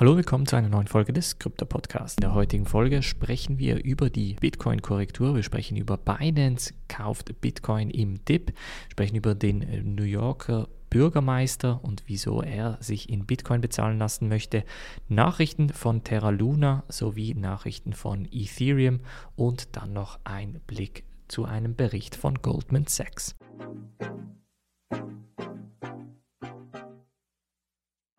Hallo, willkommen zu einer neuen Folge des Krypto Podcasts. In der heutigen Folge sprechen wir über die Bitcoin-Korrektur. Wir sprechen über Binance kauft Bitcoin im Dip, sprechen über den äh, New Yorker Bürgermeister und wieso er sich in Bitcoin bezahlen lassen möchte, Nachrichten von Terra Luna sowie Nachrichten von Ethereum und dann noch ein Blick zu einem Bericht von Goldman Sachs.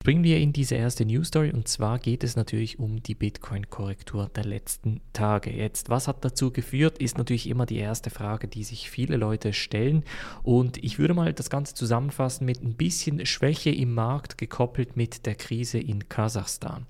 Bringen wir in diese erste News Story und zwar geht es natürlich um die Bitcoin-Korrektur der letzten Tage. Jetzt, was hat dazu geführt, ist natürlich immer die erste Frage, die sich viele Leute stellen. Und ich würde mal das Ganze zusammenfassen mit ein bisschen Schwäche im Markt gekoppelt mit der Krise in Kasachstan.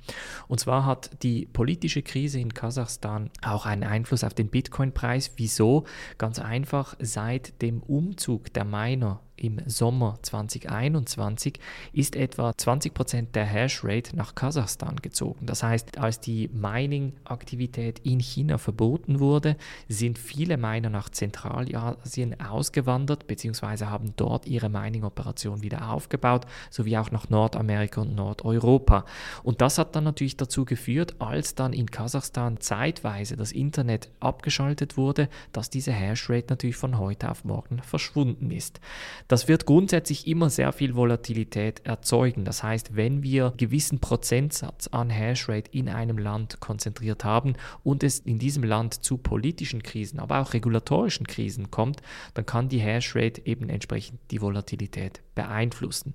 Und zwar hat die politische Krise in Kasachstan auch einen Einfluss auf den Bitcoin-Preis. Wieso? Ganz einfach, seit dem Umzug der Miner im Sommer 2021 ist etwa 20% der Hashrate nach Kasachstan gezogen. Das heißt, als die Mining-Aktivität in China verboten wurde, sind viele Miner nach Zentralasien ausgewandert bzw. haben dort ihre Mining-Operation wieder aufgebaut, sowie auch nach Nordamerika und Nordeuropa. Und das hat dann natürlich dazu geführt, als dann in Kasachstan zeitweise das Internet abgeschaltet wurde, dass diese Hashrate natürlich von heute auf morgen verschwunden ist. Das wird grundsätzlich immer sehr viel Volatilität erzeugen. Das heißt, wenn wir einen gewissen Prozentsatz an Hashrate in einem Land konzentriert haben und es in diesem Land zu politischen Krisen, aber auch regulatorischen Krisen kommt, dann kann die Hashrate eben entsprechend die Volatilität beeinflussen.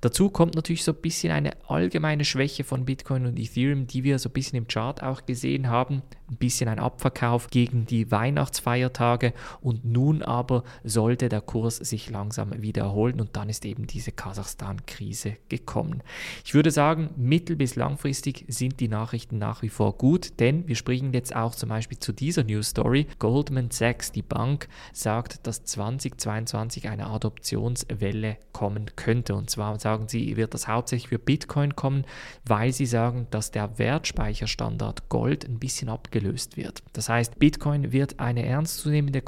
Dazu kommt natürlich so ein bisschen eine allgemeine Schwäche von Bitcoin und Ethereum, die wir so ein bisschen im Chart auch gesehen haben. Ein bisschen ein Abverkauf gegen die Weihnachtsfeiertage und nun aber sollte der Kurs sich langsam wieder erholen und dann ist eben diese Kasachstan-Krise gekommen. Ich würde sagen, mittel- bis langfristig sind die Nachrichten nach wie vor gut, denn wir springen jetzt auch zum Beispiel zu dieser News Story. Goldman Sachs, die Bank, sagt, dass 2022 eine Adoptionswelle kommen könnte. Und zwar sagen sie, wird das hauptsächlich für Bitcoin kommen, weil sie sagen, dass der Wertspeicherstandard Gold ein bisschen abgelöst wird. Das heißt, Bitcoin wird eine ernstzunehmende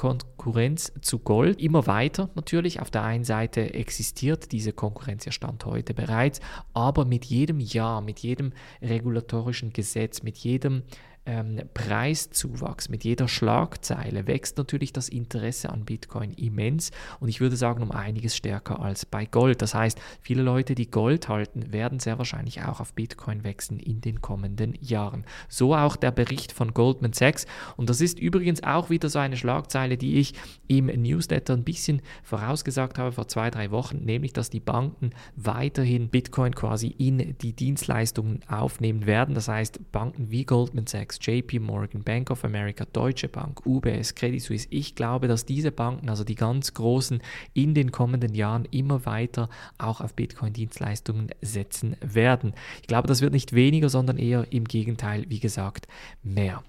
Konkurrenz zu Gold. Immer weiter natürlich. Auf der einen Seite existiert diese Konkurrenz ja Stand heute bereits, aber mit jedem Jahr, mit jedem regulatorischen Gesetz, mit jedem ähm, Preiszuwachs, mit jeder Schlagzeile wächst natürlich das Interesse an Bitcoin immens und ich würde sagen um einiges stärker als bei Gold. Das heißt, viele Leute, die Gold halten, werden sehr wahrscheinlich auch auf Bitcoin wechseln in den kommenden Jahren. So auch der Bericht von Goldman Sachs und das ist übrigens auch wieder so eine Schlagzeile, die ich im Newsletter ein bisschen vorausgesagt habe vor zwei, drei Wochen, nämlich dass die Banken weiterhin Bitcoin quasi in die Dienstleistungen aufnehmen werden. Das heißt, Banken wie Goldman Sachs, JP Morgan, Bank of America, Deutsche Bank, UBS, Credit Suisse. Ich glaube, dass diese Banken, also die ganz großen, in den kommenden Jahren immer weiter auch auf Bitcoin-Dienstleistungen setzen werden. Ich glaube, das wird nicht weniger, sondern eher im Gegenteil, wie gesagt, mehr.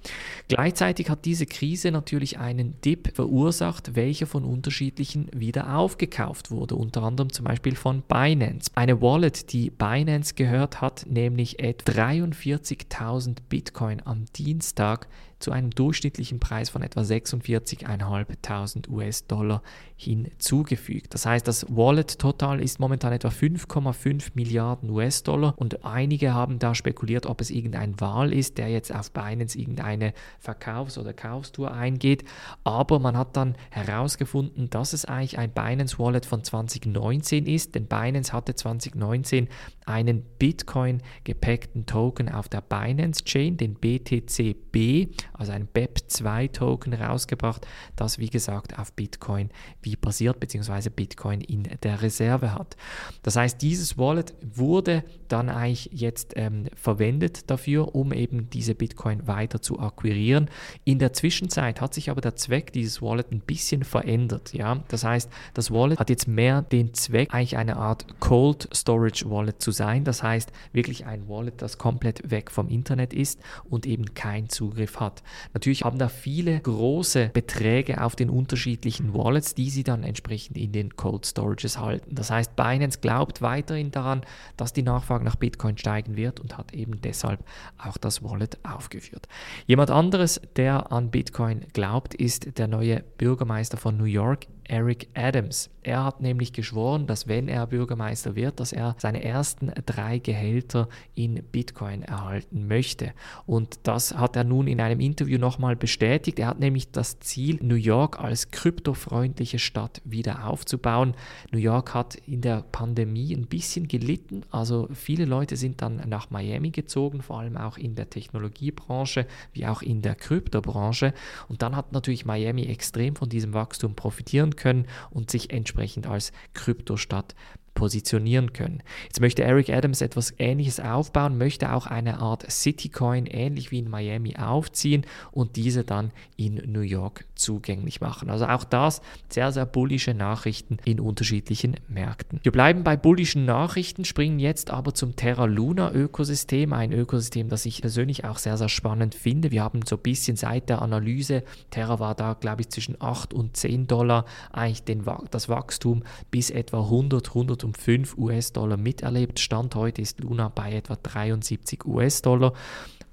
Gleichzeitig hat diese Krise natürlich einen Dip verursacht, welcher von unterschiedlichen wieder aufgekauft wurde, unter anderem zum Beispiel von Binance. Eine Wallet, die Binance gehört hat, nämlich etwa 43.000 Bitcoin am Dienstag zu einem durchschnittlichen Preis von etwa 46.500 US-Dollar hinzugefügt. Das heißt, das Wallet-Total ist momentan etwa 5,5 Milliarden US-Dollar und einige haben da spekuliert, ob es irgendein Wahl ist, der jetzt auf Binance irgendeine Verkaufs- oder Kaufstour eingeht. Aber man hat dann herausgefunden, dass es eigentlich ein Binance-Wallet von 2019 ist, denn Binance hatte 2019 einen Bitcoin-gepackten Token auf der Binance-Chain, den BTCB, also ein BEP2-Token rausgebracht, das wie gesagt auf Bitcoin wie basiert, beziehungsweise Bitcoin in der Reserve hat. Das heißt, dieses Wallet wurde dann eigentlich jetzt ähm, verwendet dafür, um eben diese Bitcoin weiter zu akquirieren. In der Zwischenzeit hat sich aber der Zweck dieses Wallet ein bisschen verändert. Ja? Das heißt, das Wallet hat jetzt mehr den Zweck, eigentlich eine Art Cold Storage Wallet zu sein. Das heißt, wirklich ein Wallet, das komplett weg vom Internet ist und eben keinen Zugriff hat. Natürlich haben da viele große Beträge auf den unterschiedlichen Wallets, die sie dann entsprechend in den Cold Storages halten. Das heißt, Binance glaubt weiterhin daran, dass die Nachfrage nach Bitcoin steigen wird und hat eben deshalb auch das Wallet aufgeführt. Jemand anderes, der an Bitcoin glaubt, ist der neue Bürgermeister von New York, Eric Adams. Er hat nämlich geschworen, dass wenn er Bürgermeister wird, dass er seine ersten drei Gehälter in Bitcoin erhalten möchte. Und das hat er nun in einem Interview nochmal bestätigt. Er hat nämlich das Ziel, New York als kryptofreundliche Stadt wieder aufzubauen. New York hat in der Pandemie ein bisschen gelitten. Also viele Leute sind dann nach Miami gezogen, vor allem auch in der Technologiebranche wie auch in der Kryptobranche. Und dann hat natürlich Miami extrem von diesem Wachstum profitieren können und sich entsprechend als Kryptostadt positionieren können. Jetzt möchte Eric Adams etwas Ähnliches aufbauen, möchte auch eine Art Citycoin ähnlich wie in Miami aufziehen und diese dann in New York zugänglich machen. Also auch das sehr, sehr bullische Nachrichten in unterschiedlichen Märkten. Wir bleiben bei bullischen Nachrichten, springen jetzt aber zum Terra Luna Ökosystem, ein Ökosystem, das ich persönlich auch sehr, sehr spannend finde. Wir haben so ein bisschen seit der Analyse, Terra war da, glaube ich, zwischen 8 und 10 Dollar, eigentlich den, das Wachstum bis etwa 100, 100 um 5 US-Dollar miterlebt. Stand heute ist Luna bei etwa 73 US-Dollar.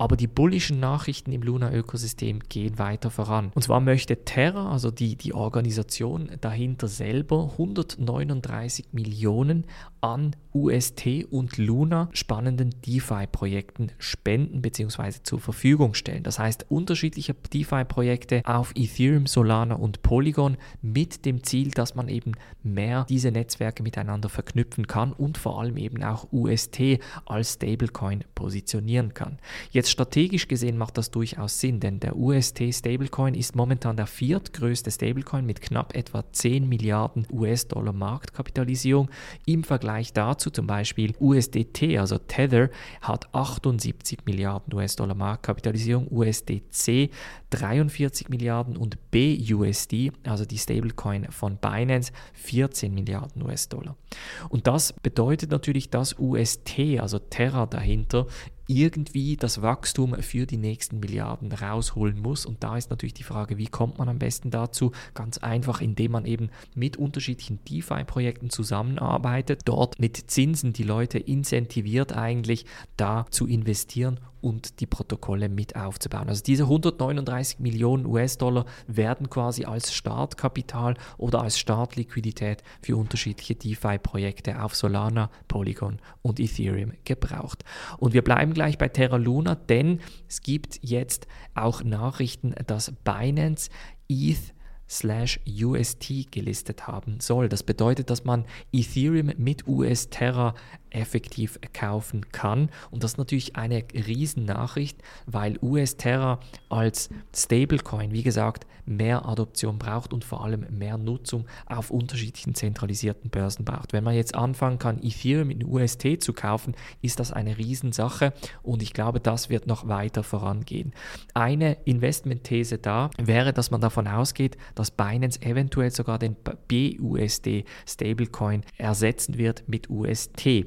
Aber die bullischen Nachrichten im Luna-Ökosystem gehen weiter voran. Und zwar möchte Terra, also die, die Organisation dahinter selber, 139 Millionen an UST und Luna spannenden DeFi-Projekten spenden bzw. zur Verfügung stellen. Das heißt, unterschiedliche DeFi-Projekte auf Ethereum, Solana und Polygon mit dem Ziel, dass man eben mehr diese Netzwerke miteinander verknüpfen kann und vor allem eben auch UST als Stablecoin positionieren kann. Jetzt strategisch gesehen macht das durchaus Sinn, denn der UST Stablecoin ist momentan der viertgrößte Stablecoin mit knapp etwa 10 Milliarden US-Dollar Marktkapitalisierung im Vergleich dazu zum Beispiel USDT, also Tether, hat 78 Milliarden US-Dollar Marktkapitalisierung, USDC 43 Milliarden und BUSD, also die Stablecoin von Binance, 14 Milliarden US-Dollar. Und das bedeutet natürlich, dass UST, also Terra dahinter, irgendwie das Wachstum für die nächsten Milliarden rausholen muss. Und da ist natürlich die Frage, wie kommt man am besten dazu? Ganz einfach, indem man eben mit unterschiedlichen DeFi-Projekten zusammenarbeitet, dort mit Zinsen die Leute incentiviert eigentlich da zu investieren und die Protokolle mit aufzubauen. Also diese 139 Millionen US-Dollar werden quasi als Startkapital oder als Startliquidität für unterschiedliche DeFi-Projekte auf Solana, Polygon und Ethereum gebraucht. Und wir bleiben gleich bei Terra Luna, denn es gibt jetzt auch Nachrichten, dass Binance ETH slash UST gelistet haben soll. Das bedeutet, dass man Ethereum mit US Terra effektiv kaufen kann. Und das ist natürlich eine Riesennachricht, weil US Terra als Stablecoin, wie gesagt, mehr Adoption braucht und vor allem mehr Nutzung auf unterschiedlichen zentralisierten Börsen braucht. Wenn man jetzt anfangen kann, Ethereum in UST zu kaufen, ist das eine Riesensache und ich glaube, das wird noch weiter vorangehen. Eine Investmentthese da wäre, dass man davon ausgeht, dass Binance eventuell sogar den BUSD Stablecoin ersetzen wird mit UST.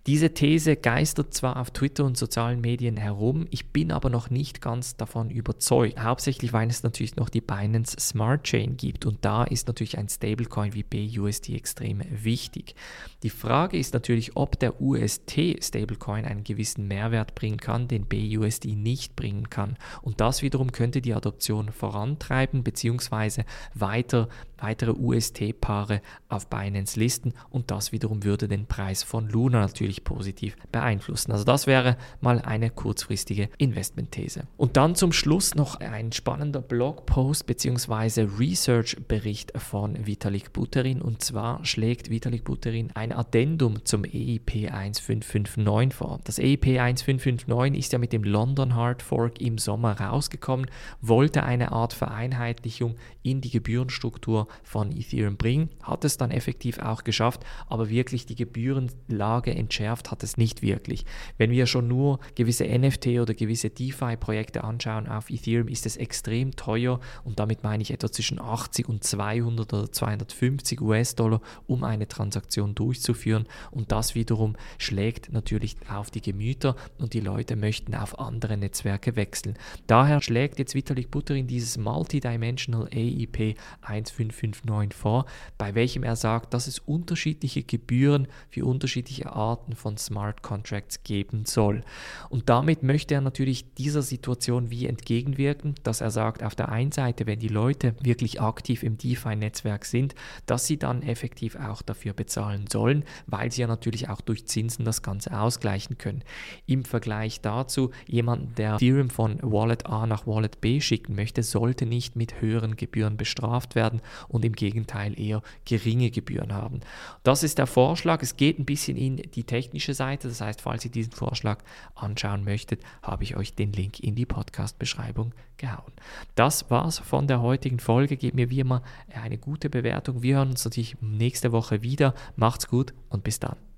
Diese These geistert zwar auf Twitter und sozialen Medien herum, ich bin aber noch nicht ganz davon überzeugt. Hauptsächlich, weil es natürlich noch die Binance Smart Chain gibt und da ist natürlich ein Stablecoin wie BUSD extrem wichtig. Die Frage ist natürlich, ob der UST Stablecoin einen gewissen Mehrwert bringen kann, den BUSD nicht bringen kann. Und das wiederum könnte die Adoption vorantreiben bzw. weiter weitere UST-Paare auf Binance listen und das wiederum würde den Preis von Luna natürlich positiv beeinflussen. Also das wäre mal eine kurzfristige Investmentthese. Und dann zum Schluss noch ein spannender Blogpost bzw. Research-Bericht von Vitalik Buterin und zwar schlägt Vitalik Buterin ein Addendum zum EIP 1559 vor. Das EIP 1559 ist ja mit dem London Hard Fork im Sommer rausgekommen, wollte eine Art Vereinheitlichung in die Gebührenstruktur von Ethereum bringen. Hat es dann effektiv auch geschafft, aber wirklich die Gebührenlage entschärft hat es nicht wirklich. Wenn wir schon nur gewisse NFT oder gewisse DeFi-Projekte anschauen auf Ethereum, ist es extrem teuer und damit meine ich etwa zwischen 80 und 200 oder 250 US-Dollar, um eine Transaktion durchzuführen und das wiederum schlägt natürlich auf die Gemüter und die Leute möchten auf andere Netzwerke wechseln. Daher schlägt jetzt Vitalik Buterin dieses Multidimensional AEP 155 559 vor, bei welchem er sagt, dass es unterschiedliche Gebühren für unterschiedliche Arten Arten von Smart Contracts geben soll. Und damit möchte er natürlich dieser Situation wie entgegenwirken, dass er sagt, auf der einen Seite, wenn die Leute wirklich aktiv im DeFi-Netzwerk sind, dass sie dann effektiv auch dafür bezahlen sollen, weil sie ja natürlich auch durch Zinsen das Ganze ausgleichen können. Im Vergleich dazu, jemand, der Ethereum von Wallet A nach Wallet B schicken möchte, sollte nicht mit höheren Gebühren bestraft werden und im Gegenteil eher geringe Gebühren haben. Das ist der Vorschlag. Es geht ein bisschen in die technische Seite. Das heißt, falls ihr diesen Vorschlag anschauen möchtet, habe ich euch den Link in die Podcast-Beschreibung gehauen. Das war's von der heutigen Folge. Gebt mir wie immer eine gute Bewertung. Wir hören uns natürlich nächste Woche wieder. Macht's gut und bis dann.